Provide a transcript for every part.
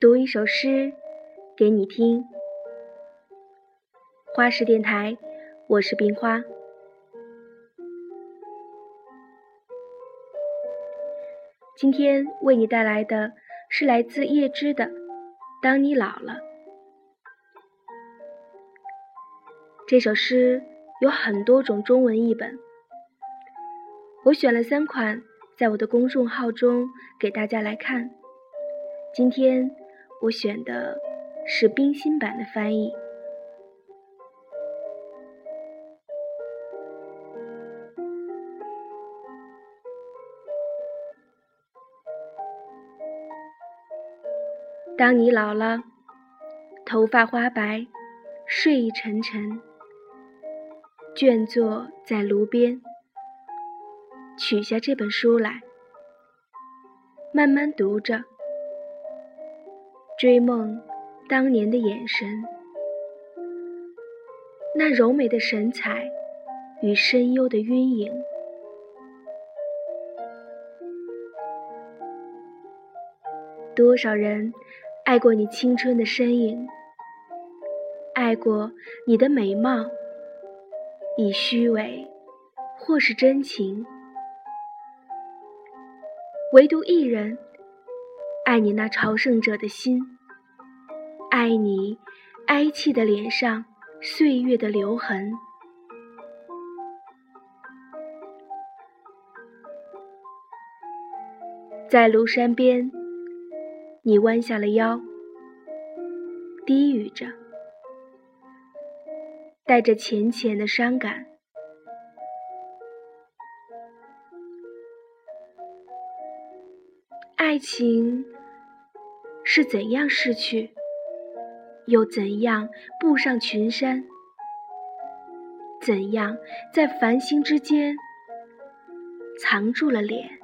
读一首诗给你听。花式电台，我是冰花。今天为你带来的是来自叶芝的《当你老了》。这首诗有很多种中文译本，我选了三款，在我的公众号中给大家来看。今天。我选的是冰心版的翻译。当你老了，头发花白，睡意沉沉，倦坐在炉边，取下这本书来，慢慢读着。追梦当年的眼神，那柔美的神采与深幽的晕影。多少人爱过你青春的身影，爱过你的美貌，以虚伪或是真情，唯独一人。爱你那朝圣者的心，爱你哀戚的脸上岁月的留痕。在庐山边，你弯下了腰，低语着，带着浅浅的伤感。爱情。是怎样逝去，又怎样步上群山？怎样在繁星之间藏住了脸？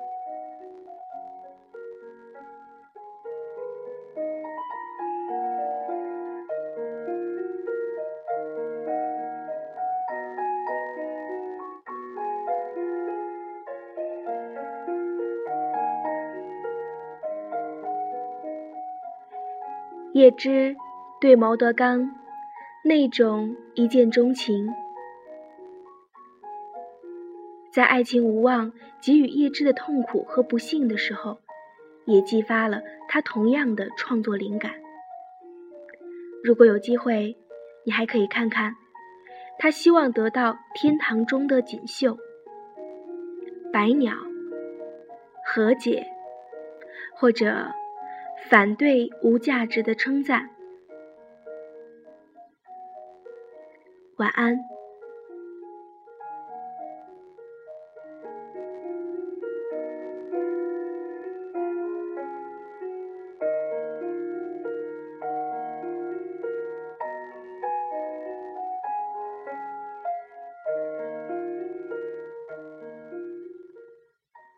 叶芝对毛德刚那种一见钟情，在爱情无望给予叶芝的痛苦和不幸的时候，也激发了他同样的创作灵感。如果有机会，你还可以看看，他希望得到天堂中的锦绣、百鸟、和解，或者。反对无价值的称赞。晚安。